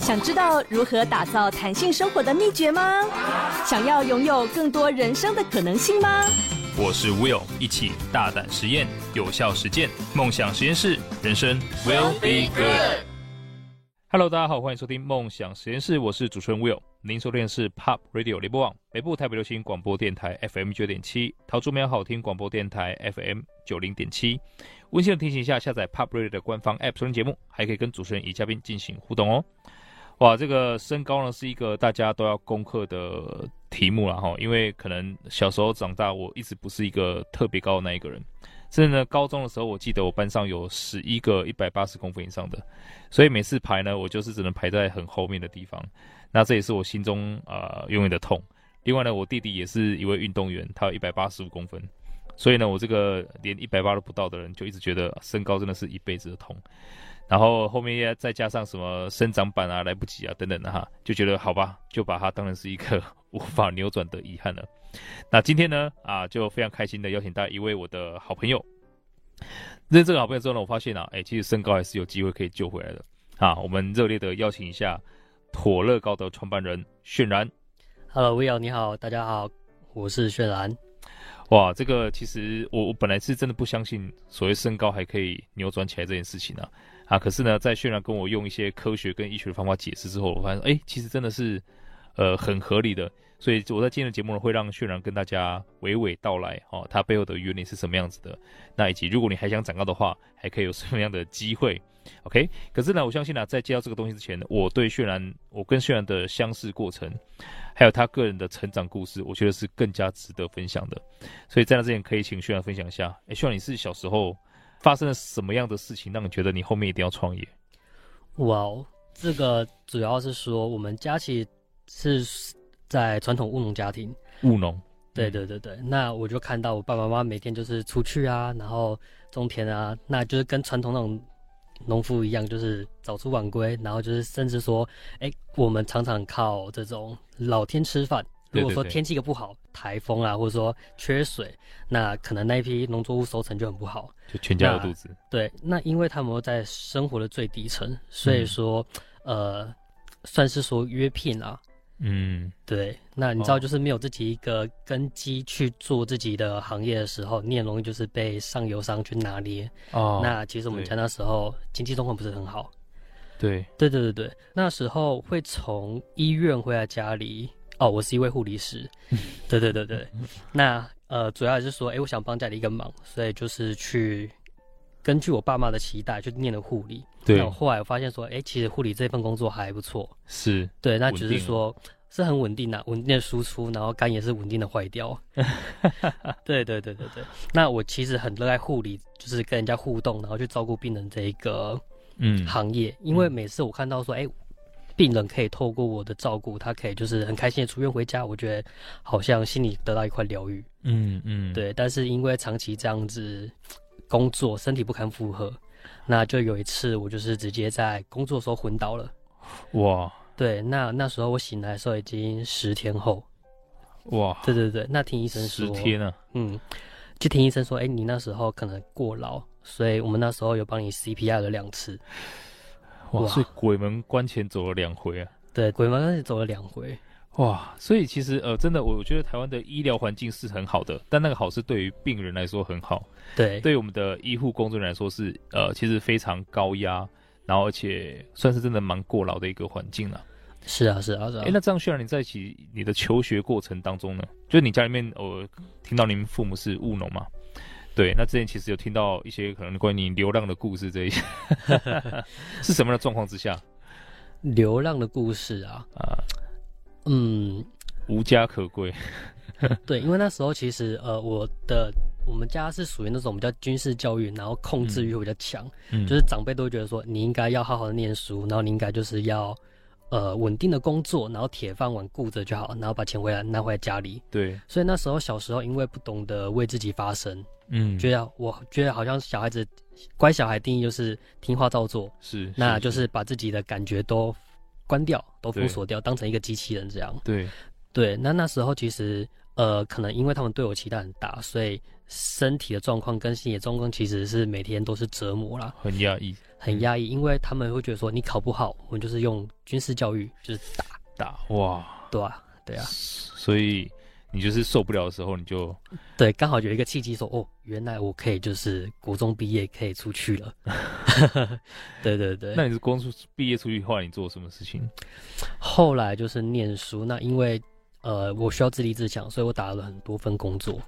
想知道如何打造弹性生活的秘诀吗？想要拥有更多人生的可能性吗？我是 Will，一起大胆实验，有效实践，梦想实验室，人生 Will be good。Hello，大家好，欢迎收听梦想实验室，我是主持人 Will。您收听的是 Pop Radio 联播网北部台北流行广播电台 FM 九点七，桃竹苗好听广播电台 FM 九零点七。温馨的提醒一下，下载 Pop Radio 的官方 App 收听节目，还可以跟主持人与嘉宾进行互动哦。哇，这个身高呢是一个大家都要攻克的题目了哈，因为可能小时候长大，我一直不是一个特别高的那一个人。甚至呢，高中的时候，我记得我班上有十一个一百八十公分以上的，所以每次排呢，我就是只能排在很后面的地方。那这也是我心中呃永远的痛。另外呢，我弟弟也是一位运动员，他有一百八十五公分，所以呢，我这个连一百八都不到的人，就一直觉得身高真的是一辈子的痛。然后后面再加上什么生长板啊来不及啊等等的哈，就觉得好吧，就把它当成是一个无法扭转的遗憾了。那今天呢，啊，就非常开心的邀请到一位我的好朋友。认识这个好朋友之后呢，我发现啊，哎，其实身高还是有机会可以救回来的。啊，我们热烈的邀请一下妥乐高的创办人渲然。Hello，Will，你好，大家好，我是渲然。哇，这个其实我我本来是真的不相信所谓身高还可以扭转起来这件事情啊。啊，可是呢，在渲然跟我用一些科学跟医学的方法解释之后，我发现，哎，其实真的是呃很合理的。所以我在今天的节目呢，会让渲然跟大家娓娓道来，哦，他背后的原理是什么样子的。那以及如果你还想长高的话，还可以有什么样的机会？OK？可是呢，我相信呢，在接到这个东西之前，我对渲染，我跟渲染的相识过程，还有他个人的成长故事，我觉得是更加值得分享的。所以在那之前，可以请渲染分享一下。哎，渲染，你是小时候发生了什么样的事情，让你觉得你后面一定要创业？哇哦，这个主要是说我们家其实是。在传统务农家庭，务农，对对对对，那我就看到我爸爸妈妈每天就是出去啊，然后种田啊，那就是跟传统那种农夫一样，就是早出晚归，然后就是甚至说，哎、欸，我们常常靠这种老天吃饭。如果说天气个不好，台风啊，或者说缺水，那可能那一批农作物收成就很不好，就全家饿肚子。对，那因为他们在生活的最底层，所以说，嗯、呃，算是说约聘啊。嗯，对，那你知道，就是没有自己一个根基去做自己的行业的时候，哦、你也容易就是被上游商去拿捏。哦，那其实我们家那时候经济状况不是很好。对，对对对对，那时候会从医院回来家里。哦，我是一位护理师。对对对对，那呃，主要还是说，哎，我想帮家里一个忙，所以就是去根据我爸妈的期待，就念了护理。对，然后后来我发现说，哎，其实护理这份工作还不错，是对，那只是说是很稳定的，稳定的输出，然后肝也是稳定的坏掉。对对对对对，那我其实很热爱护理，就是跟人家互动，然后去照顾病人这一个嗯行业，嗯，因为每次我看到说，哎，病人可以透过我的照顾，他可以就是很开心的出院回家，我觉得好像心里得到一块疗愈。嗯嗯，对，但是因为长期这样子工作，身体不堪负荷。那就有一次，我就是直接在工作的时候昏倒了。哇！对，那那时候我醒来的时候已经十天后。哇！对对对，那听医生说，十天啊。嗯，就听医生说，哎、欸，你那时候可能过劳，所以我们那时候有帮你 CPR 了两次。哇！所以鬼门关前走了两回啊。对，鬼门关前走了两回。哇，所以其实呃，真的，我觉得台湾的医疗环境是很好的，但那个好是对于病人来说很好，对，对于我们的医护工作人员来说是呃，其实非常高压，然后而且算是真的蛮过劳的一个环境了。是啊，是啊，是啊。哎、欸，那这样，渲然你在一起你的求学过程当中呢，就是你家里面，我、呃、听到你们父母是务农嘛？对，那之前其实有听到一些可能关于你流浪的故事，这一些 是什么样的状况之下？流浪的故事啊，啊。嗯，无家可归。对，因为那时候其实呃，我的我们家是属于那种比较军事教育，然后控制欲会比较强，嗯，就是长辈都会觉得说你应该要好好的念书，然后你应该就是要呃稳定的工作，然后铁饭碗顾着就好，然后把钱回来拿回来家里。对，所以那时候小时候因为不懂得为自己发声，嗯，觉得我觉得好像小孩子乖小孩定义就是听话照做，是，那就是把自己的感觉都。关掉，都封锁掉，当成一个机器人这样。对，对。那那时候其实，呃，可能因为他们对我期待很大，所以身体的状况跟心理状况其实是每天都是折磨啦，很压抑，很压抑，因为他们会觉得说你考不好，我们就是用军事教育，就是打打哇，对啊，对啊，所以。你就是受不了的时候，你就 对，刚好有一个契机说，哦，原来我可以就是国中毕业可以出去了。对对对。那你是光出毕业出去，后来你做什么事情？后来就是念书。那因为呃，我需要自立自强，所以我打了很多份工作。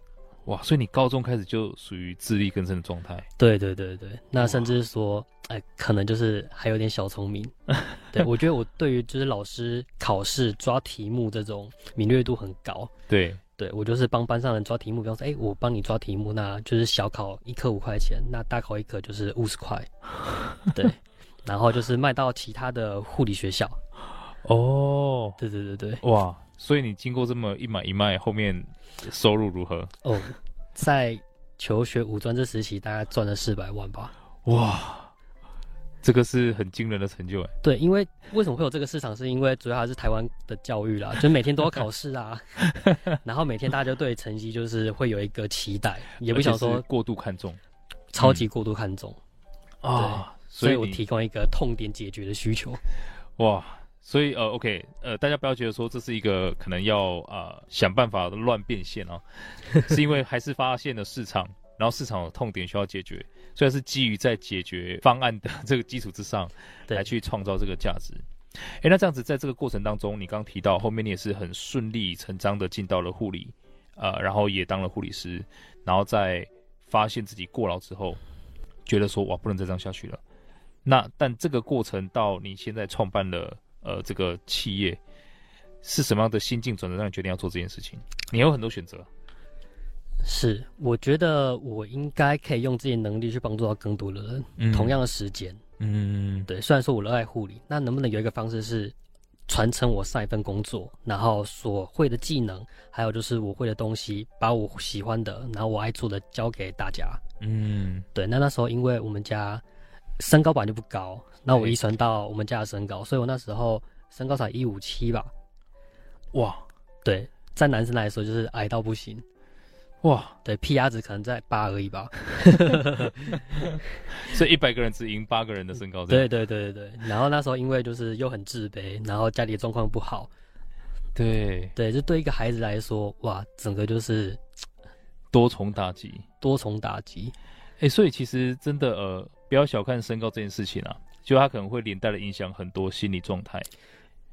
哇，所以你高中开始就属于自力更生的状态。对对对对，那甚至说，哎、呃，可能就是还有点小聪明。对，我觉得我对于就是老师考试抓题目这种敏锐度很高。对，对我就是帮班上人抓题目，比方说，哎，我帮你抓题目，那就是小考一科五块钱，那大考一科就是五十块。对，然后就是卖到其他的护理学校。哦，对对对对，哇。所以你经过这么一买一卖，后面收入如何？哦，在求学五专这时期，大概赚了四百万吧。哇，这个是很惊人的成就哎。对，因为为什么会有这个市场？是因为主要还是台湾的教育啦，就每天都要考试啊，然后每天大家就对成绩就是会有一个期待，也不想说过度看重，超级过度看重啊、嗯哦。所以我提供一个痛点解决的需求。哇。所以呃，OK，呃，大家不要觉得说这是一个可能要呃想办法乱变现哦，是因为还是发现了市场，然后市场的痛点需要解决，虽然是基于在解决方案的这个基础之上，来去创造这个价值。哎，那这样子在这个过程当中，你刚提到后面你也是很顺理成章的进到了护理，呃，然后也当了护理师，然后在发现自己过劳之后，觉得说哇不能再这样下去了。那但这个过程到你现在创办了。呃，这个企业是什么样的心境转折让你决定要做这件事情？你有很多选择。是，我觉得我应该可以用自己的能力去帮助到更多的人。嗯、同样的时间，嗯，对。虽然说我热爱护理，那能不能有一个方式是传承我上一份工作，然后所会的技能，还有就是我会的东西，把我喜欢的，然后我爱做的教给大家。嗯，对。那那时候因为我们家身高本来就不高。那我遗传到我们家的身高，所以我那时候身高才一五七吧。哇，对，在男生来说就是矮到不行。哇，对，PR 值可能在八而已吧。所以一百个人只赢八个人的身高。对对对对对。然后那时候因为就是又很自卑，然后家里的状况不好。对对，就对一个孩子来说，哇，整个就是多重打击，多重打击。哎、欸，所以其实真的呃，不要小看身高这件事情啊。就他可能会连带的影响很多心理状态，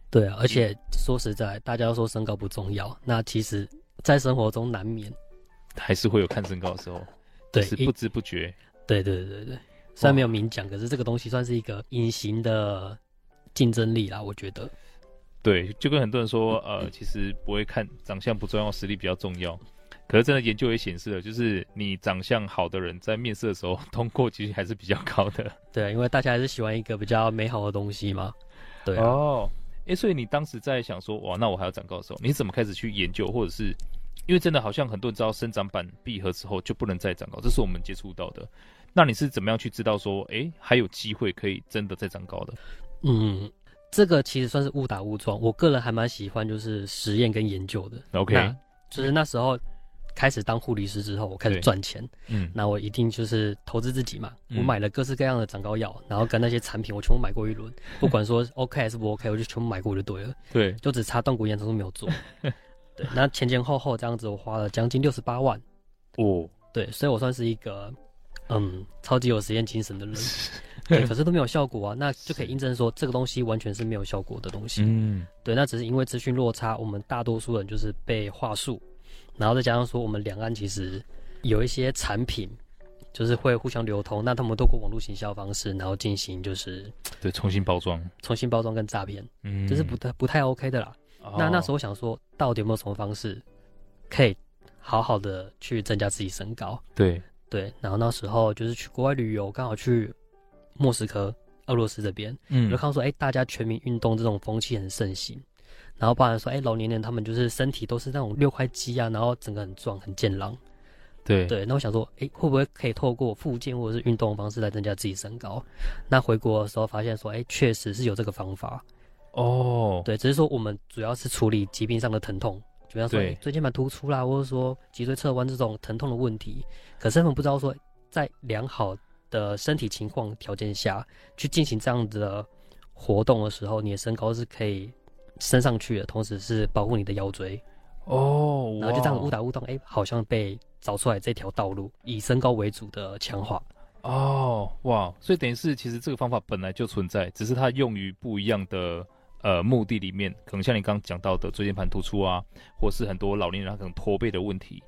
对啊，而且说实在，大家都说身高不重要，那其实，在生活中难免。还是会有看身高的时候，对，是不知不觉，对对对对，虽然没有明讲，可是这个东西算是一个隐形的竞争力啦，我觉得，对，就跟很多人说，呃，其实不会看长相不重要，实力比较重要。可是真的研究也显示了，就是你长相好的人在面试的时候 通过其实还是比较高的。对，因为大家还是喜欢一个比较美好的东西嘛。对哦，哎，所以你当时在想说，哇，那我还要长高的时候，你怎么开始去研究，或者是因为真的好像很多人知道生长板闭合之后就不能再长高，这是我们接触到的。那你是怎么样去知道说，哎，还有机会可以真的再长高的？嗯，这个其实算是误打误撞。我个人还蛮喜欢就是实验跟研究的。OK，就是那时候。开始当护理师之后，我开始赚钱。嗯，那我一定就是投资自己嘛。嗯、我买了各式各样的长高药，然后跟那些产品，我全部买过一轮。不管说 OK 还是不 OK，我就全部买过就对了。对，就只差断骨延长都没有做。对，那前前后后这样子，我花了将近六十八万。哦，对，所以我算是一个嗯超级有实验精神的人。对，可是都没有效果啊，那就可以印证说这个东西完全是没有效果的东西。嗯，对，那只是因为资讯落差，我们大多数人就是被话术。然后再加上说，我们两岸其实有一些产品，就是会互相流通，那他们透过网络行销方式，然后进行就是对重新包装、重新包装跟诈骗，嗯，这是不太不太 OK 的啦。哦、那那时候我想说，到底有没有什么方式可以好好的去增加自己身高？对对。然后那时候就是去国外旅游，刚好去莫斯科、俄罗斯这边，嗯，就看到说，哎，大家全民运动这种风气很盛行。然后包含说，哎，老年人他们就是身体都是那种六块肌啊，然后整个很壮很健朗。对对，那我想说，哎，会不会可以透过复健或者是运动的方式来增加自己身高？那回国的时候发现说，哎，确实是有这个方法。哦，对，只是说我们主要是处理疾病上的疼痛，比方说椎间盘突出啦，或者说脊椎侧弯这种疼痛的问题。可是他们不知道说，在良好的身体情况条件下去进行这样子的活动的时候，你的身高是可以升上去的，同时是保护你的腰椎。哦，然后就这样误打误撞，哎，好像被找出来这条道路，以身高为主的强化。哦，哇，所以等于是其实这个方法本来就存在，只是它用于不一样的呃目的里面，可能像你刚刚讲到的椎间盘突出啊，或是很多老年人他可能驼背的问题。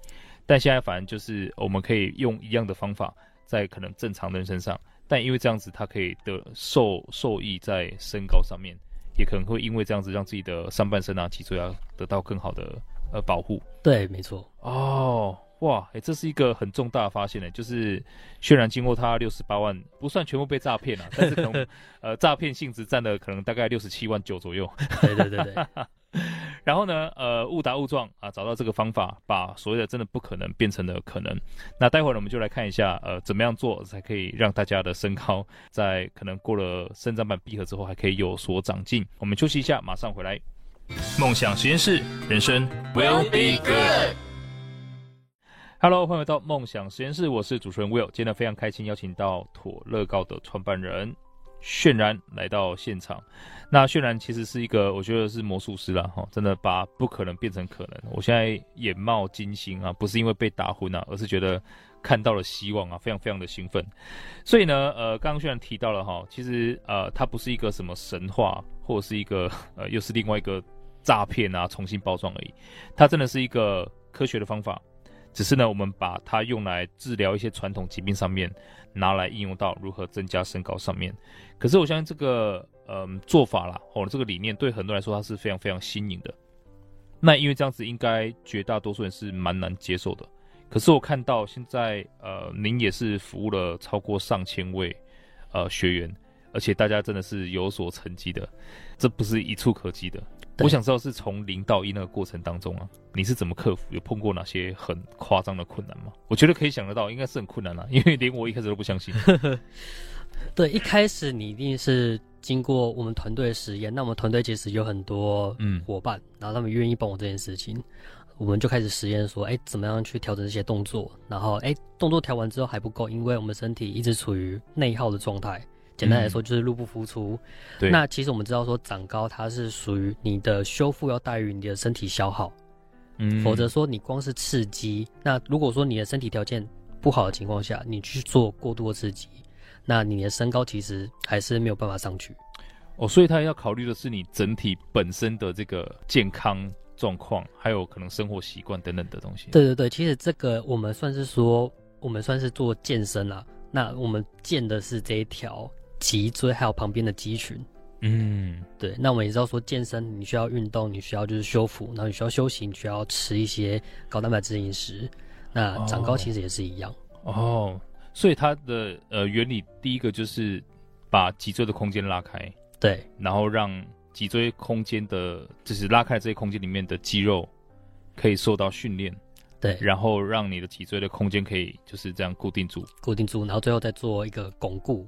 但现在反正就是我们可以用一样的方法，在可能正常的人身上，但因为这样子它可以得受受益在身高上面，也可能会因为这样子让自己的上半身啊脊椎啊得到更好的。呃，保护。对，没错。哦，哇，哎，这是一个很重大的发现呢，就是渲染经过他六十八万，不算全部被诈骗了，但是可能 呃诈骗性质占了可能大概六十七万九左右，对对对对，然后呢，呃，误打误撞啊，找到这个方法，把所谓的真的不可能变成了可能。那待会儿呢，我们就来看一下，呃，怎么样做才可以让大家的身高在可能过了生长板闭合之后，还可以有所长进。我们休息一下，马上回来。梦想实验室，人生 will be good。Hello，欢迎回到梦想实验室，我是主持人 Will。今天非常开心，邀请到妥乐高的创办人渲染来到现场。那渲染其实是一个，我觉得是魔术师啦，哈，真的把不可能变成可能。我现在眼冒金星啊，不是因为被打昏啊，而是觉得看到了希望啊，非常非常的兴奋。所以呢，呃，刚刚渲然提到了哈，其实呃，它不是一个什么神话，或者是一个 呃，又是另外一个。诈骗啊，重新包装而已。它真的是一个科学的方法，只是呢，我们把它用来治疗一些传统疾病上面，拿来应用到如何增加身高上面。可是我相信这个嗯做法啦，或者这个理念对很多人来说，它是非常非常新颖的。那因为这样子，应该绝大多数人是蛮难接受的。可是我看到现在呃，您也是服务了超过上千位呃学员，而且大家真的是有所成绩的，这不是一触可及的。我想知道是从零到一那个过程当中啊，你是怎么克服？有碰过哪些很夸张的困难吗？我觉得可以想得到，应该是很困难啦，因为连我一开始都不相信。对，一开始你一定是经过我们团队的实验，那我们团队其实有很多嗯伙伴，嗯、然后他们愿意帮我这件事情，我们就开始实验说，哎，怎么样去调整这些动作？然后，哎，动作调完之后还不够，因为我们身体一直处于内耗的状态。简单来说就是入不敷出。嗯、对。那其实我们知道说长高它是属于你的修复要大于你的身体消耗。嗯。否则说你光是刺激，那如果说你的身体条件不好的情况下，你去做过度的刺激，那你的身高其实还是没有办法上去。哦，所以他要考虑的是你整体本身的这个健康状况，还有可能生活习惯等等的东西。对对对，其实这个我们算是说，我们算是做健身啦。那我们健的是这一条。脊椎还有旁边的肌群，嗯，对。那我们也知道说健身你需要运动，你需要就是修复，然后你需要休息，你需要吃一些高蛋白质饮食。那长高其实也是一样哦，哦。所以它的呃原理，第一个就是把脊椎的空间拉开，对，然后让脊椎空间的，就是拉开这些空间里面的肌肉可以受到训练，对，然后让你的脊椎的空间可以就是这样固定住，固定住，然后最后再做一个巩固。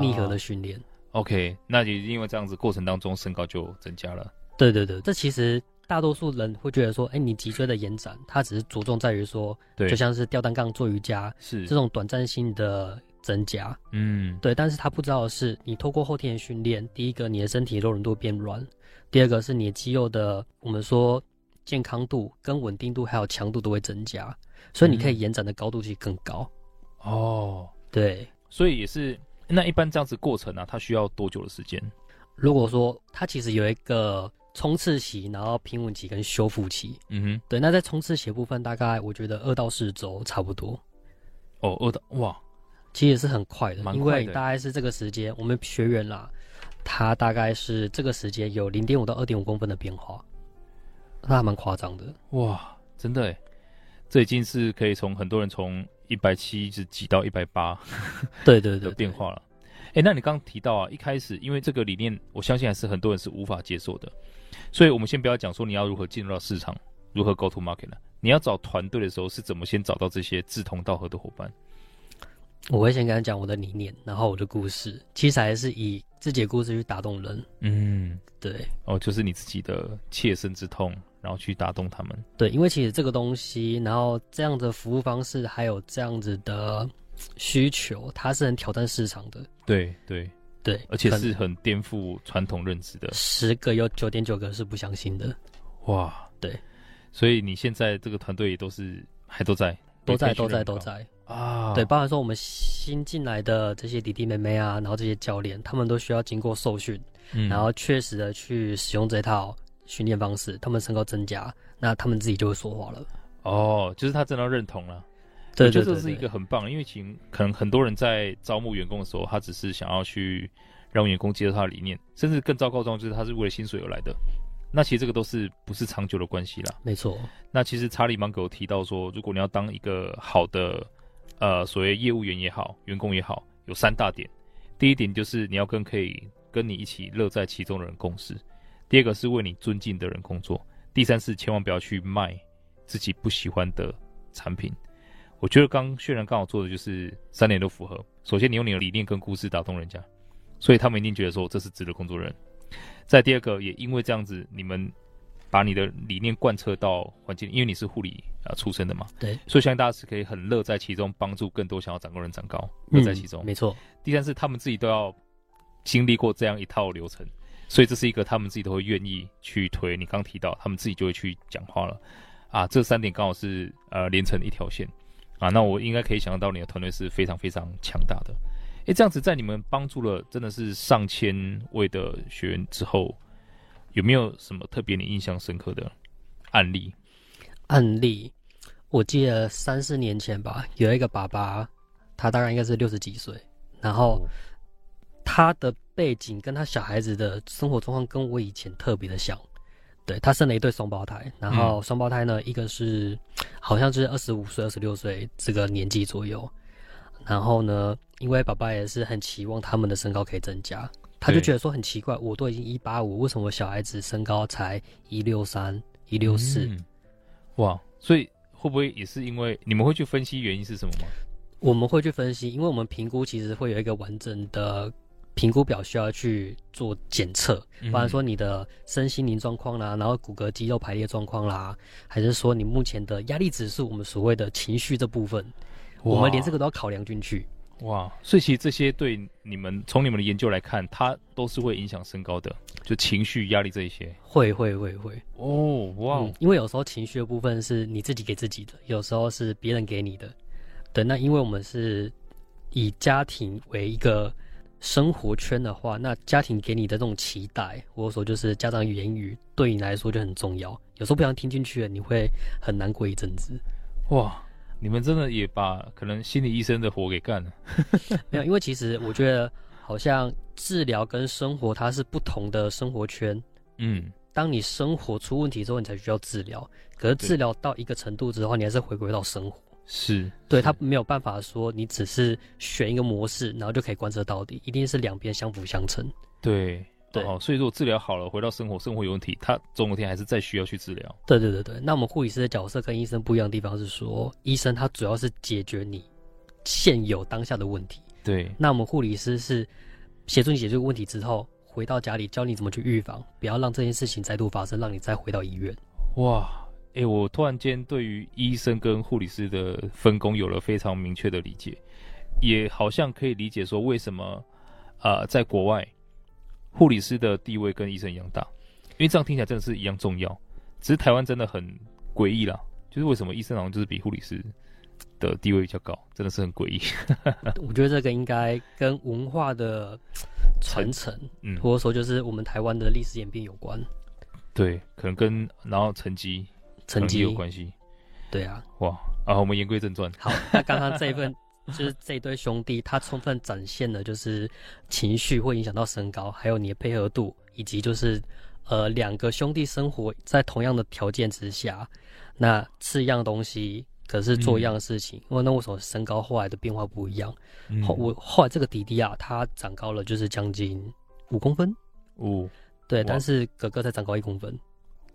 密合的训练，OK，那也因为这样子过程当中身高就增加了。对对对，这其实大多数人会觉得说，哎，你脊椎的延展，它只是着重在于说，对，就像是吊单杠做瑜伽，是这种短暂性的增加。嗯，对，但是他不知道的是，你透过后天的训练，第一个你的身体柔软度变软，第二个是你的肌肉的我们说健康度跟稳定度还有强度都会增加，所以你可以延展的高度其实更高。哦，对，所以也是。那一般这样子过程呢、啊，它需要多久的时间？如果说它其实有一个冲刺期，然后平稳期跟修复期。嗯哼，对。那在冲刺期的部分，大概我觉得二到四周差不多。哦，二到哇，其实也是很快的，蛮快的，因为大概是这个时间，我们学员啦，他大概是这个时间有零点五到二点五公分的变化，那还蛮夸张的。哇，真的诶，这已经是可以从很多人从。一百七一直挤到一百八，对对对，的变化了。哎、欸，那你刚刚提到啊，一开始因为这个理念，我相信还是很多人是无法接受的。所以我们先不要讲说你要如何进入到市场，如何 go to market 呢？你要找团队的时候是怎么先找到这些志同道合的伙伴？我会先跟他讲我的理念，然后我的故事，其实还是以自己的故事去打动人。嗯，对。哦，就是你自己的切身之痛。然后去打动他们。对，因为其实这个东西，然后这样的服务方式，还有这样子的 需求，它是很挑战市场的。对对对，而且是很颠覆传统认知的。十个有九点九个是不相信的。哇，对，所以你现在这个团队也都是还都在，都在，都在，都在啊。对，包含说我们新进来的这些弟弟妹妹啊，然后这些教练，他们都需要经过受训，嗯，然后确实的去使用这套训练方式，他们身高增加，那他们自己就会说话了。哦，就是他真的认同了。对，我觉得这是一个很棒，因为其实可能很多人在招募员工的时候，他只是想要去让员工接受他的理念，甚至更糟糕的状况就是他是为了薪水而来的。那其实这个都是不是长久的关系啦。没错。那其实查理芒格有提到说，如果你要当一个好的呃所谓业务员也好，员工也好，有三大点。第一点就是你要跟可以跟你一起乐在其中的人共事；第二个是为你尊敬的人工作；第三是千万不要去卖自己不喜欢的产品。我觉得刚渲染刚好做的就是三点都符合。首先，你用你的理念跟故事打动人家，所以他们一定觉得说这是值得工作人。再第二个，也因为这样子，你们把你的理念贯彻到环境，因为你是护理啊出身的嘛，对，所以相信大家是可以很乐在其中，帮助更多想要长高人长高，乐在其中，嗯、没错。第三是他们自己都要经历过这样一套流程，所以这是一个他们自己都会愿意去推。你刚提到，他们自己就会去讲话了啊，这三点刚好是呃连成一条线啊，那我应该可以想象到你的团队是非常非常强大的。诶，这样子在你们帮助了真的是上千位的学员之后，有没有什么特别你印象深刻的案例？案例，我记得三四年前吧，有一个爸爸，他大概应该是六十几岁，然后他的背景跟他小孩子的生活状况跟我以前特别的像。对，他生了一对双胞胎，然后双胞胎呢，嗯、一个是好像是二十五岁、二十六岁这个年纪左右。然后呢，因为爸爸也是很期望他们的身高可以增加，他就觉得说很奇怪，我都已经一八五，为什么小孩子身高才一六三、一六四？哇！所以会不会也是因为你们会去分析原因是什么吗？我们会去分析，因为我们评估其实会有一个完整的评估表需要去做检测，不然说你的身心灵状况啦，然后骨骼肌肉排列状况啦，还是说你目前的压力指数，我们所谓的情绪这部分。我们连这个都要考量进去，哇！所以其实这些对你们从你们的研究来看，它都是会影响身高的，就情绪、压力这一些。会会会会哦，哇、嗯！因为有时候情绪的部分是你自己给自己的，有时候是别人给你的。对，那因为我们是以家庭为一个生活圈的话，那家庭给你的这种期待，或者说就是家长言语对你来说就很重要。有时候不想听进去了，你会很难过一阵子。哇！你们真的也把可能心理医生的活给干了？没有，因为其实我觉得好像治疗跟生活它是不同的生活圈。嗯，当你生活出问题之后，你才需要治疗。可是治疗到一个程度之后，你还是回归到生活。是，对，他没有办法说你只是选一个模式，然后就可以观测到底，一定是两边相辅相成。对。对，哦，所以如果治疗好了，回到生活，生活有问题，他总有一天还是再需要去治疗。对对对对，那我们护理师的角色跟医生不一样的地方是说，医生他主要是解决你现有当下的问题。对，那我们护理师是协助你解决这个问题之后，回到家里教你怎么去预防，不要让这件事情再度发生，让你再回到医院。哇，哎、欸，我突然间对于医生跟护理师的分工有了非常明确的理解，也好像可以理解说为什么啊、呃，在国外。护理师的地位跟医生一样大，因为这样听起来真的是一样重要。只是台湾真的很诡异啦，就是为什么医生好像就是比护理师的地位比较高，真的是很诡异。我觉得这个应该跟文化的传承，嗯，或者说就是我们台湾的历史演变有关。对，可能跟然后成绩成绩有关系。对啊，哇啊！我们言归正传。好，那刚刚这一份。就是这一对兄弟，他充分展现了就是情绪会影响到身高，还有你的配合度，以及就是呃两个兄弟生活在同样的条件之下，那吃一样东西，可是做一样的事情，因、嗯、为那为什么身高后来的变化不一样？嗯、后我后来这个弟弟啊，他长高了就是将近五公分，五对，但是哥哥才长高一公分。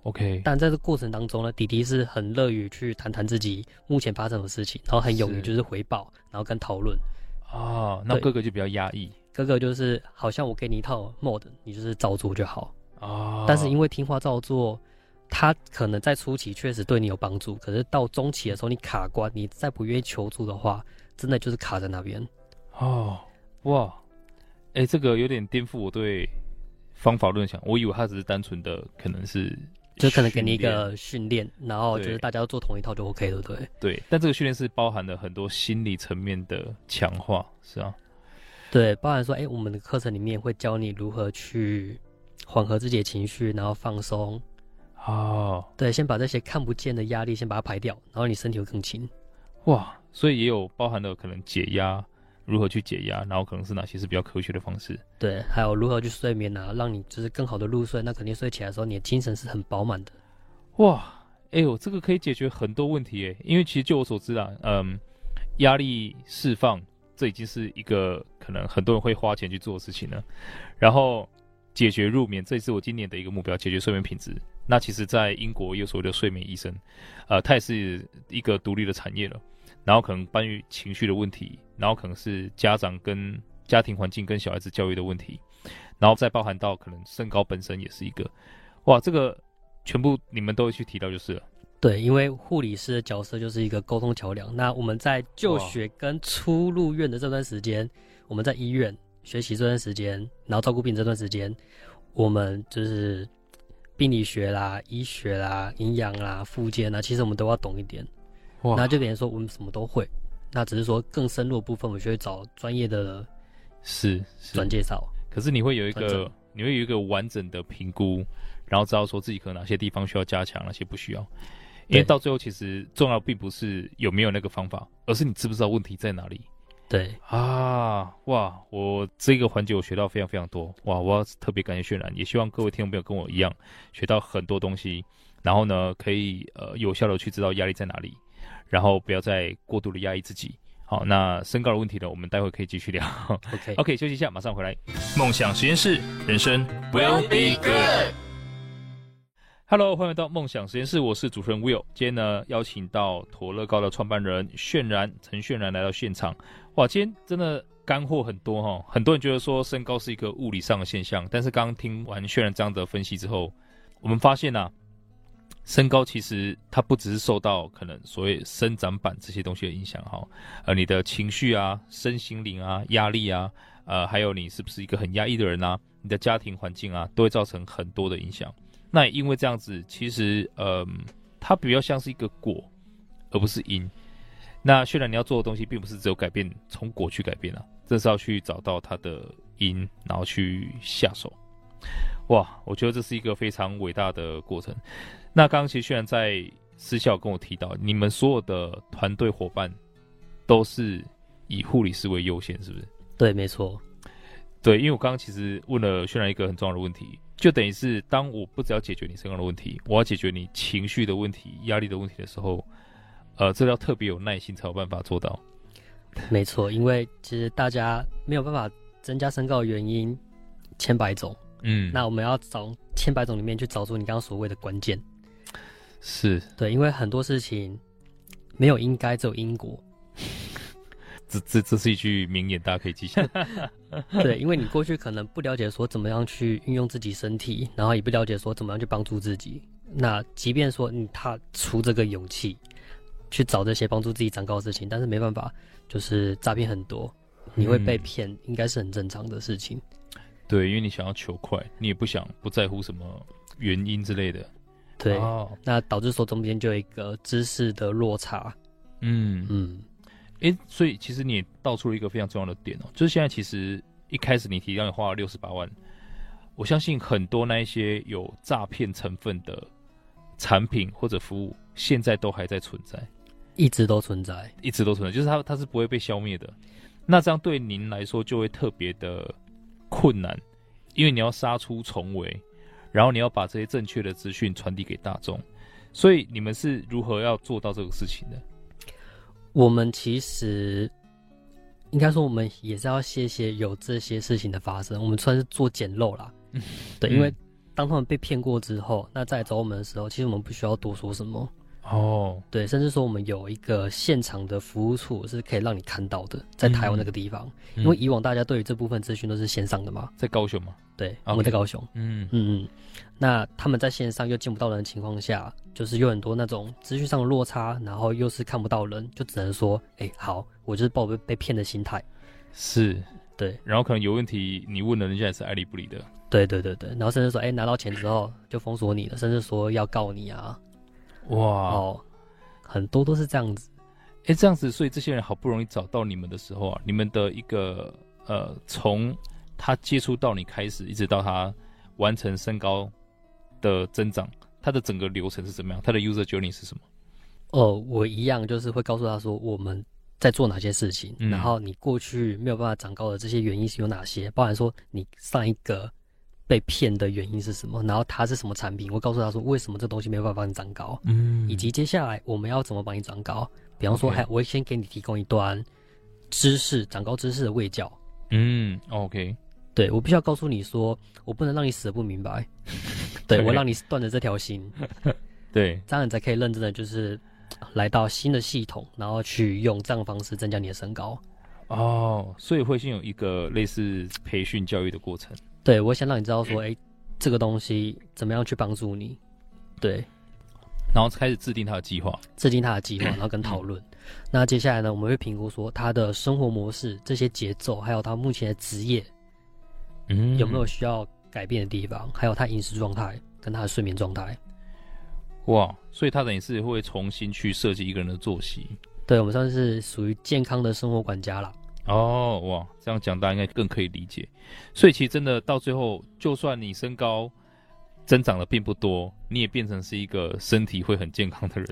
OK，但在这过程当中呢，弟弟是很乐于去谈谈自己目前发生的事情，然后很勇于就是回报，然后跟讨论。哦，那哥哥就比较压抑。哥哥就是好像我给你一套 mode，你就是照做就好。哦，但是因为听话照做，他可能在初期确实对你有帮助，可是到中期的时候你卡关，你再不愿意求助的话，真的就是卡在那边。哦，哇，哎、欸，这个有点颠覆我对方法论想，我以为他只是单纯的可能是，就可能给你一个训练，然后就是大家都做同一套就 OK 对不对？对，但这个训练是包含了很多心理层面的强化，是啊，对，包含说，哎、欸，我们的课程里面会教你如何去缓和自己的情绪，然后放松。哦，对，先把这些看不见的压力先把它排掉，然后你身体会更轻。哇，所以也有包含了可能解压，如何去解压，然后可能是哪些是比较科学的方式。对，还有如何去睡眠啊，让你就是更好的入睡。那肯定睡起来的时候，你的精神是很饱满的。哇，哎呦，这个可以解决很多问题诶，因为其实就我所知啊，嗯，压力释放这已经是一个可能很多人会花钱去做的事情了。然后解决入眠，这也是我今年的一个目标，解决睡眠品质。那其实，在英国有所谓的睡眠医生，呃，他也是一个独立的产业了。然后可能关于情绪的问题，然后可能是家长跟家庭环境跟小孩子教育的问题，然后再包含到可能身高本身也是一个。哇，这个全部你们都会去提到就是了。对，因为护理师的角色就是一个沟通桥梁。那我们在就学跟出入院的这段时间，我们在医院学习这段时间，然后照顾病这段时间，我们就是。病理学啦、医学啦、营养啦、复健啦，其实我们都要懂一点。哇，那就等于说我们什么都会，那只是说更深入的部分，我就会找专业的，是转介绍。可是你会有一个，你会有一个完整的评估，然后知道说自己可能哪些地方需要加强，哪些不需要。因为到最后，其实重要并不是有没有那个方法，而是你知不知道问题在哪里。对啊，哇！我这个环节我学到非常非常多，哇！我要特别感谢渲染，也希望各位听众朋友跟我一样学到很多东西，然后呢，可以呃有效的去知道压力在哪里，然后不要再过度的压抑自己。好，那身高的问题呢，我们待会可以继续聊。OK OK，休息一下，马上回来。梦想实验室，人生 will be good。Hello，欢迎来到梦想实验室，我是主持人 Will。今天呢，邀请到妥乐高的创办人渲染陈渲染来到现场。哇，今天真的干货很多哈！很多人觉得说身高是一个物理上的现象，但是刚刚听完渲染这样的分析之后，我们发现呐、啊，身高其实它不只是受到可能所谓生长板这些东西的影响哈，呃，你的情绪啊、身心灵啊、压力啊，呃，还有你是不是一个很压抑的人啊，你的家庭环境啊，都会造成很多的影响。那因为这样子，其实，嗯、呃，它比较像是一个果，而不是因。那虽然你要做的东西，并不是只有改变从果去改变啊，这是要去找到它的因，然后去下手。哇，我觉得这是一个非常伟大的过程。那刚刚其实渲染在私下跟我提到，你们所有的团队伙伴都是以护理师为优先，是不是？对，没错。对，因为我刚刚其实问了渲染一个很重要的问题。就等于是，当我不只要解决你身上的问题，我要解决你情绪的问题、压力的问题的时候，呃，这要特别有耐心才有办法做到。没错，因为其实大家没有办法增加身高的原因千百种，嗯，那我们要找千百种里面去找出你刚刚所谓的关键。是，对，因为很多事情没有应该，只有因果。这这这是一句名言，大家可以记下。对，因为你过去可能不了解说怎么样去运用自己身体，然后也不了解说怎么样去帮助自己。那即便说你踏出这个勇气去找这些帮助自己长高的事情，但是没办法，就是诈骗很多，你会被骗，应该是很正常的事情。嗯。对，因为你想要求快，你也不想不在乎什么原因之类的。对，哦，那导致说中间就有一个知识的落差。嗯嗯。诶，所以其实你也道出了一个非常重要的点哦，就是现在其实一开始你提到你花了六十八万，我相信很多那一些有诈骗成分的产品或者服务，现在都还在存在，一直都存在，一直都存在，就是它它是不会被消灭的。那这样对您来说就会特别的困难，因为你要杀出重围，然后你要把这些正确的资讯传递给大众，所以你们是如何要做到这个事情的？我们其实应该说，我们也是要谢谢有这些事情的发生。我们算是做捡漏啦，对，因为当他们被骗过之后，那再来找我们的时候，其实我们不需要多说什么，哦，对，甚至说我们有一个现场的服务处是可以让你看到的，在台湾那个地方，嗯、因为以往大家对于这部分资讯都是线上的嘛，在高雄嘛，对.我们在高雄，嗯。嗯嗯，那他们在线上又见不到人的情况下，就是有很多那种资讯上的落差，然后又是看不到人，就只能说，哎，好，我就是抱被被骗的心态，是，对，然后可能有问题，你问了人家也是爱理不理的。对对对对，然后甚至说，哎，拿到钱之后就封锁你了，甚至说要告你啊，哇，哦，很多都是这样子，哎，这样子，所以这些人好不容易找到你们的时候啊，你们的一个呃，从他接触到你开始，一直到他完成身高的增长，他的整个流程是怎么样？他的 user journey 是什么？哦，我一样就是会告诉他说我们在做哪些事情，嗯、然后你过去没有办法长高的这些原因是有哪些，包含说你上一个。被骗的原因是什么？然后它是什么产品？我告诉他说，为什么这东西没有办法帮你长高？嗯，以及接下来我们要怎么帮你长高？比方说，还.我会先给你提供一段知识，长高知识的卫教。嗯，OK，对，我必须要告诉你说，我不能让你死的不明白。对，我让你断了这条心。对，这样你才可以认真的就是来到新的系统，然后去用这样的方式增加你的身高。哦，所以会先有一个类似培训教育的过程。对，我想让你知道说，哎，这个东西怎么样去帮助你？对，然后开始制定他的计划，制定他的计划，然后跟讨论。那接下来呢，我们会评估说他的生活模式、这些节奏，还有他目前的职业，嗯，有没有需要改变的地方？还有他饮食状态跟他的睡眠状态。哇，所以他等于是会重新去设计一个人的作息。对，我们算是属于健康的生活管家啦。哦，哇，这样讲大家应该更可以理解。所以其实真的到最后，就算你身高增长的并不多，你也变成是一个身体会很健康的人。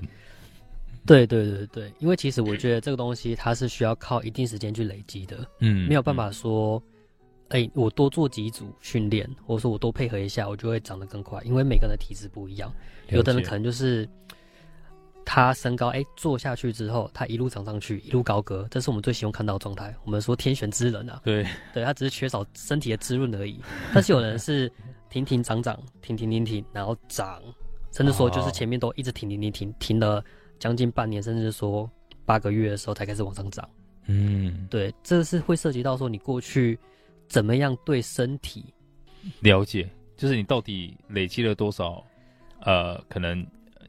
对对对对，因为其实我觉得这个东西它是需要靠一定时间去累积的，嗯，没有办法说，哎、我多做几组训练，或者说我多配合一下，我就会长得更快。因为每个人的体质不一样，有的人可能就是。他身高哎，坐下去之后，他一路长上去，一路高歌，这是我们最希望看到的状态。我们说天选之人啊，对，对他只是缺少身体的滋润而已。但是有人是停停长长，停停停停，然后长，甚至说就是前面都一直停停停停，停了将近半年，甚至说八个月的时候才开始往上涨。嗯，对，这是会涉及到说你过去怎么样对身体了解，就是你到底累积了多少，呃，可能。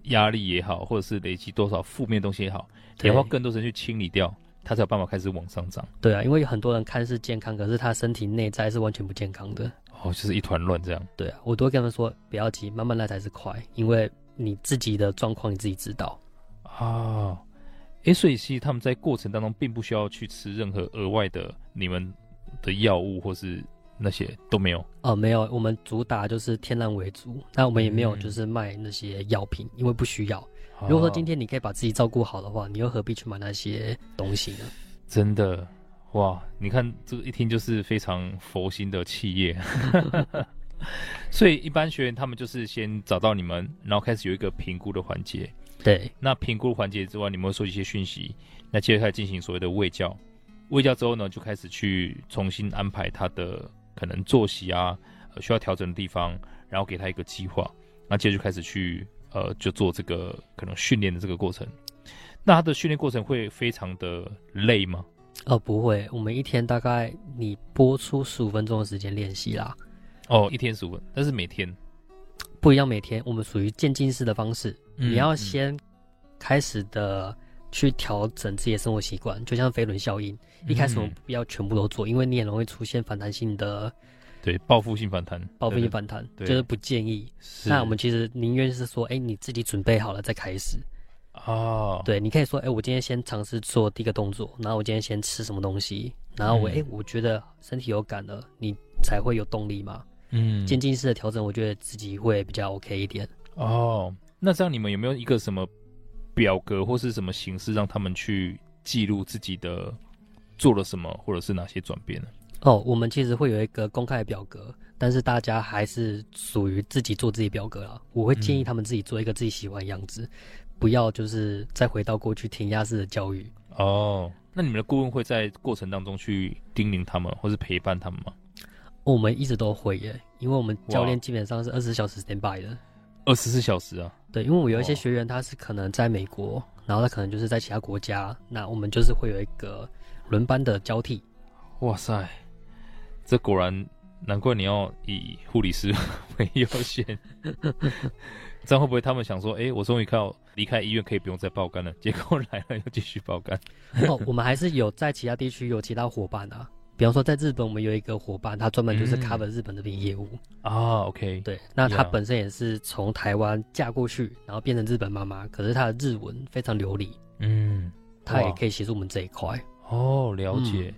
压力也好，或者是累积多少负面东西也好，得花更多时间去清理掉，他才有办法开始往上涨。对啊，因为有很多人看似健康，可是他身体内在是完全不健康的。哦，就是一团乱这样。对啊，我都会跟他们说，不要急，慢慢来才是快，因为你自己的状况你自己知道。啊，诶，所以其实他们在过程当中并不需要去吃任何额外的你们的药物或是。那些都没有哦，没有，我们主打就是天然为主，那我们也没有就是卖那些药品，嗯、因为不需要。如果说今天你可以把自己照顾好的话，你又何必去买那些东西呢？真的，哇！你看这个一听就是非常佛心的企业，所以一般学员他们就是先找到你们，然后开始有一个评估的环节。对，那评估环节之外，你们会收集一些讯息，那接着开始进行所谓的卫教，卫教之后呢，就开始去重新安排他的。可能作息啊，呃，需要调整的地方，然后给他一个计划，那接着就开始去呃，就做这个可能训练的这个过程。那他的训练过程会非常的累吗？呃，不会，我们一天大概你播出十五分钟的时间练习啦。哦，一天十五分，但是每天不一样。每天我们属于渐进式的方式，嗯、你要先开始的去调整自己的生活习惯，就像飞轮效应。一开始我们不要全部都做，嗯、因为你也容易出现反弹性的，对，报复性反弹，报复性反弹，对就是不建议。是那我们其实宁愿是说，哎、欸，你自己准备好了再开始。哦，对，你可以说，哎、欸，我今天先尝试做第一个动作，然后我今天先吃什么东西，然后我，哎、嗯欸，我觉得身体有感了，你才会有动力嘛。嗯，渐进式的调整，我觉得自己会比较 OK 一点。哦，那这样你们有没有一个什么表格或是什么形式，让他们去记录自己的？做了什么，或者是哪些转变呢？哦，我们其实会有一个公开的表格，但是大家还是属于自己做自己表格啦。我会建议他们自己做一个自己喜欢的样子，嗯、不要就是再回到过去填鸭式的教育。哦，那你们的顾问会在过程当中去叮咛他们，或是陪伴他们吗？我们一直都会耶，因为我们教练基本上是二十四小时 stand by 的。二十四小时啊？对，因为我有一些学员他是可能在美国，然后他可能就是在其他国家，那我们就是会有一个轮班的交替。哇塞，这果然难怪你要以护理师为优先。这样会不会他们想说，哎、欸，我终于靠离开医院可以不用再爆肝了？结果来了又继续爆肝。哦，我们还是有在其他地区有其他伙伴啊，比方说在日本，我们有一个伙伴，他专门就是 cover 日本这边业务。啊。嗯、OK，对，那他本身也是从台湾嫁过去，然后变成日本妈妈，可是他的日文非常流利，嗯，他也可以协助我们这一块。哦，了解。嗯。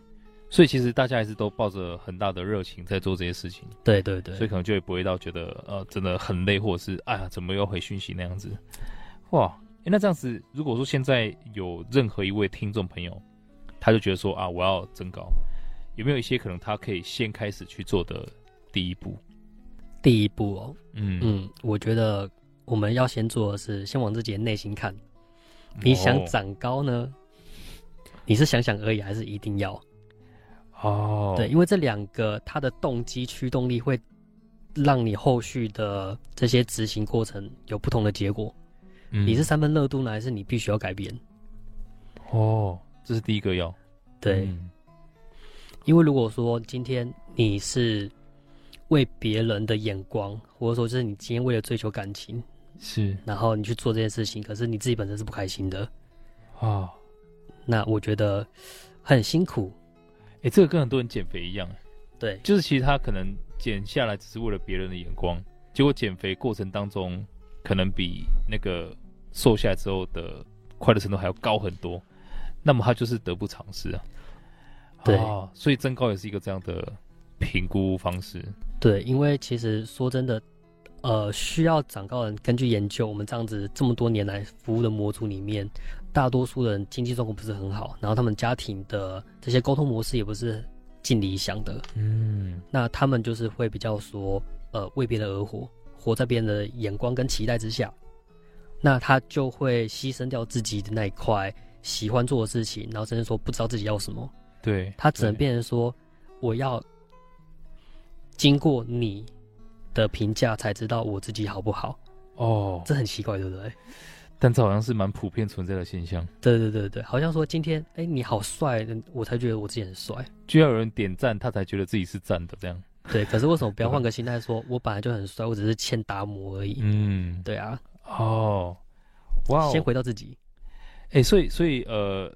所以其实大家还是都抱着很大的热情在做这些事情，对对对，所以可能就也不会到觉得呃真的很累，或者是哎呀怎么又回讯息那样子，哇，那这样子，如果说现在有任何一位听众朋友，他就觉得说啊我要增高，有没有一些可能他可以先开始去做的第一步？第一步哦，嗯嗯，我觉得我们要先做的是先往自己的内心看，你想长高呢？哦、你是想想而已，还是一定要？哦，对，因为这两个它的动机驱动力会让你后续的这些执行过程有不同的结果。嗯，你是三分热度呢，还是你必须要改变？哦，这是第一个要。对，嗯，因为如果说今天你是为别人的眼光，或者说就是你今天为了追求感情，是，然后你去做这件事情，可是你自己本身是不开心的，哦，那我觉得很辛苦。哎、欸，这个跟很多人减肥一样，对，就是其实他可能减下来只是为了别人的眼光，结果减肥过程当中可能比那个瘦下来之后的快乐程度还要高很多，那么他就是得不偿失啊。对、哦，所以增高也是一个这样的评估方式。对，因为其实说真的，呃，需要长高的人根据研究，我们这样子这么多年来服务的模组里面。大多数人经济状况不是很好，然后他们家庭的这些沟通模式也不是尽理想的。嗯，那他们就是会比较说，呃，为别人而活，活在别人的眼光跟期待之下，那他就会牺牲掉自己的那一块喜欢做的事情，然后甚至说不知道自己要什么。对，他只能变成说，我要经过你的评价才知道我自己好不好。哦，这很奇怪，对不对？但这好像是蛮普遍存在的现象。对对对对，好像说今天，哎，你好帅，我才觉得我自己很帅。就要有人点赞，他才觉得自己是赞的这样。对，可是为什么不要换个心态，说我本来就很帅，我只是欠达摩而已。嗯，对啊。哦，哇，先回到自己。哎，所以所以呃，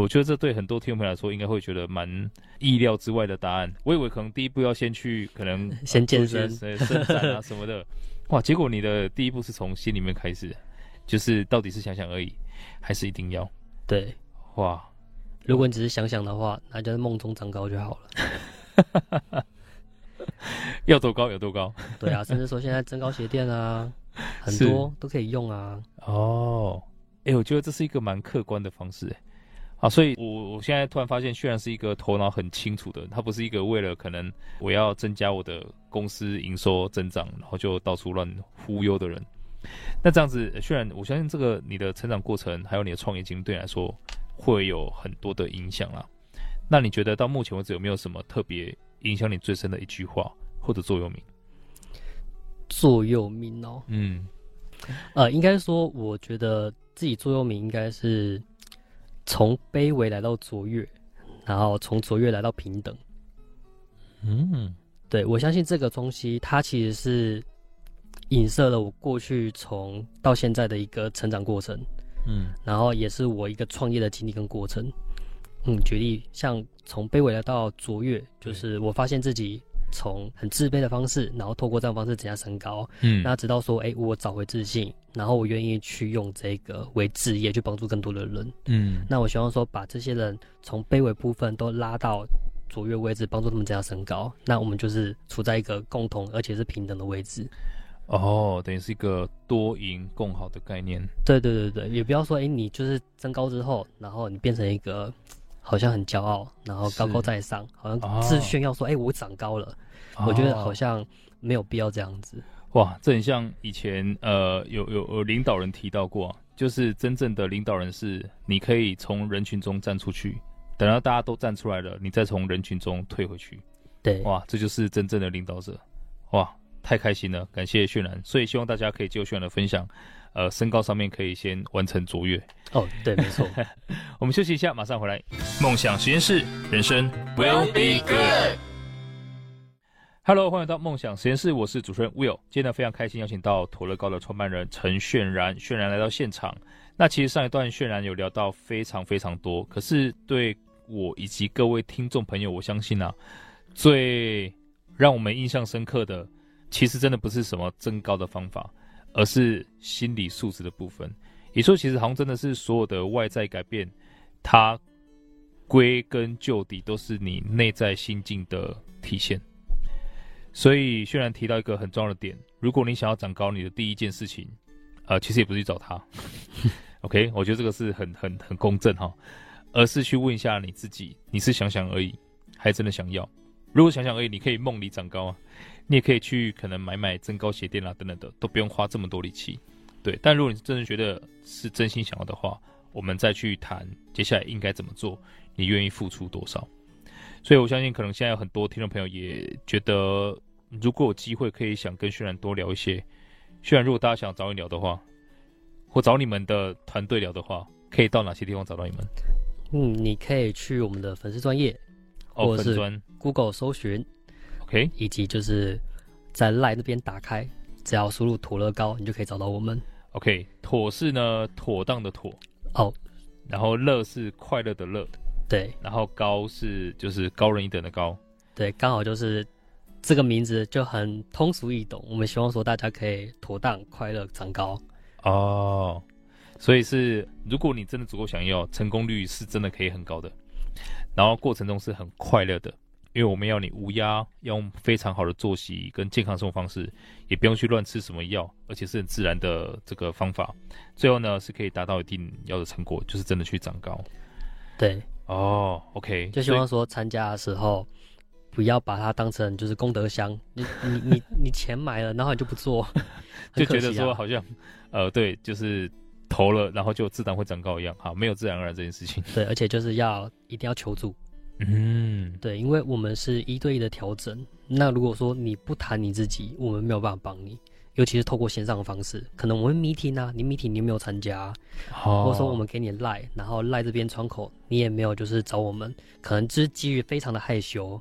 我觉得这对很多听众朋友来说，应该会觉得蛮意料之外的答案。我以为可能第一步要先去，可能 先健身、伸展啊什么的。哇，结果你的第一步是从心里面开始。就是到底是想想而已，还是一定要？对，哇！如果你只是想想的话，那就是梦中长高就好了。要多高有多高？对啊，甚至说现在增高鞋垫啊，很多都可以用啊。哦，哎、欸，我觉得这是一个蛮客观的方式，哎，啊，所以我我现在突然发现，虽然是一个头脑很清楚的人，他不是一个为了可能我要增加我的公司营收增长，然后就到处乱忽悠的人。那这样子，虽然我相信这个你的成长过程，还有你的创业经历对你来说会有很多的影响啦。那你觉得到目前为止有没有什么特别影响你最深的一句话或者座右铭？座右铭哦，嗯，呃，应该说，我觉得自己座右铭应该是从卑微来到卓越，然后从卓越来到平等。嗯，对，我相信这个东西，它其实是。影射了我过去从到现在的一个成长过程，嗯，然后也是我一个创业的经历跟过程，嗯，举例像从卑微来到卓越，就是我发现自己从很自卑的方式，然后透过这种方式增加身高，嗯，那直到说，哎，我找回自信，然后我愿意去用这个为职业去帮助更多的人，嗯，那我希望说把这些人从卑微部分都拉到卓越位置，帮助他们增加身高，那我们就是处在一个共同而且是平等的位置。哦，等于是一个多赢共好的概念。对对对对，也不要说，哎，你就是增高之后，然后你变成一个好像很骄傲，然后高高在上，好像自炫耀说，哎、哦，我长高了。我觉得好像没有必要这样子。哇，这很像以前呃，有有有领导人提到过，就是真正的领导人是你可以从人群中站出去，等到大家都站出来了，你再从人群中退回去。对，哇，这就是真正的领导者。哇。太开心了，感谢渲染，所以希望大家可以就渲染的分享，呃，身高上面可以先完成卓越。哦，对，没错。我们休息一下，马上回来。梦想实验室，人生 will be good。Hello，欢迎到梦想实验室，我是主持人 Will。今天呢，非常开心邀请到妥乐高的创办人陈渲然，渲然来到现场。那其实上一段渲然有聊到非常非常多，可是对我以及各位听众朋友，我相信啊，最让我们印象深刻的，其实真的不是什么增高的方法，而是心理素质的部分。也说，其实好像真的是所有的外在改变，它归根究底都是你内在心境的体现。所以，虽然提到一个很重要的点：如果你想要长高，你的第一件事情，呃，其实也不是去找他。OK，我觉得这个是很很很公正哈，而是去问一下你自己：你是想想而已，还真的想要？如果想想而已，你可以梦里长高啊，你也可以去可能买买增高鞋垫啦等等的，都不用花这么多力气。对，但如果你真的觉得是真心想要的话，我们再去谈接下来应该怎么做，你愿意付出多少？所以我相信，可能现在有很多听众朋友也觉得。如果有机会，可以想跟轩然多聊一些。轩然，如果大家想找你聊的话，或找你们的团队聊的话，可以到哪些地方找到你们？嗯，你可以去我们的粉丝专业，哦，或者是 Google 搜寻，OK，以及就是在 LINE 那边打开，只要输入妥乐高，你就可以找到我们。OK，妥是呢妥当的妥，哦，然后乐是快乐的乐，对，然后高是就是高人一等的高，对，刚好就是。这个名字就很通俗易懂，我们希望说大家可以妥当、快乐、长高。哦，所以是如果你真的足够想要，成功率是真的可以很高的。然后过程中是很快乐的，因为我们要你无压，要用非常好的作息跟健康生活方式，也不用去乱吃什么药，而且是很自然的这个方法。最后呢，是可以达到一定要的成果，就是真的去长高。对，哦，OK，就希望说参加的时候。不要把它当成就是功德箱，你你你你钱买了，然后你就不做，啊、就觉得说好像，呃，对，就是投了，然后就自然会长高一样，好，没有自然而然这件事情。对，而且就是要一定要求助，嗯，对，因为我们是一对一的调整，那如果说你不谈你自己，我们没有办法帮你，尤其是透过线上的方式，可能我们 meeting 啊，你 meeting 你没有参加，哦、或者说我们给你 line，然后 line 这边窗口你也没有就是找我们，可能就是基于非常的害羞。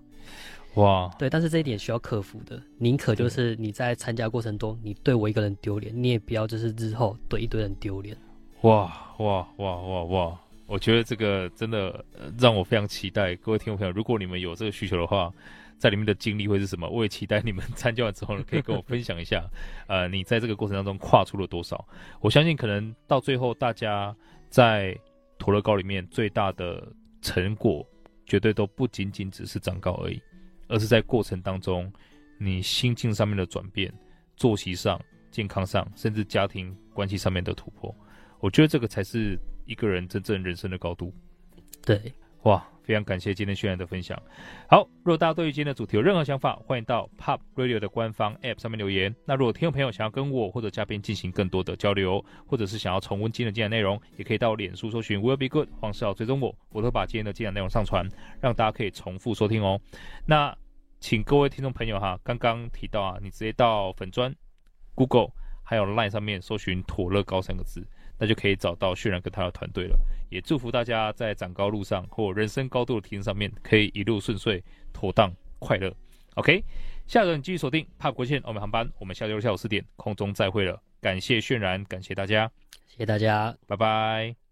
哇，对，但是这一点需要克服的，宁可就是你在参加过程中，你对我一个人丢脸，你也不要就是日后对一堆人丢脸。哇哇哇哇哇！我觉得这个真的让我非常期待，各位听众朋友，如果你们有这个需求的话，在里面的经历会是什么？我也期待你们参加完之后呢，可以跟我分享一下，呃，你在这个过程当中跨出了多少？我相信可能到最后，大家在妥乐高里面最大的成果，绝对都不仅仅只是长高而已。而是在过程当中，你心境上面的转变、作息上、健康上，甚至家庭关系上面的突破，我觉得这个才是一个人真正人生的高度。对，哇，非常感谢今天渲然的分享。好，如果大家对于今天的主题有任何想法，欢迎到 Pop Radio 的官方 App 上面留言。那如果听众朋友想要跟我或者嘉宾进行更多的交流，或者是想要重温今天的精彩内容，也可以到脸书搜寻 Will Be Good 黄世豪追踪我，我都把今天的精彩内容上传，让大家可以重复收听哦。那请各位听众朋友哈，刚刚提到啊，你直接到粉专、Google 还有 Line 上面搜寻“妥乐高”三个字，那就可以找到渲染跟他的团队了。也祝福大家在长高路上或人生高度的提升上面，可以一路顺遂、妥当、快乐。OK，下周你继续锁定 POP 国线欧美航班，我们下周下午四点空中再会了。感谢渲染，感谢大家，谢谢大家，拜拜。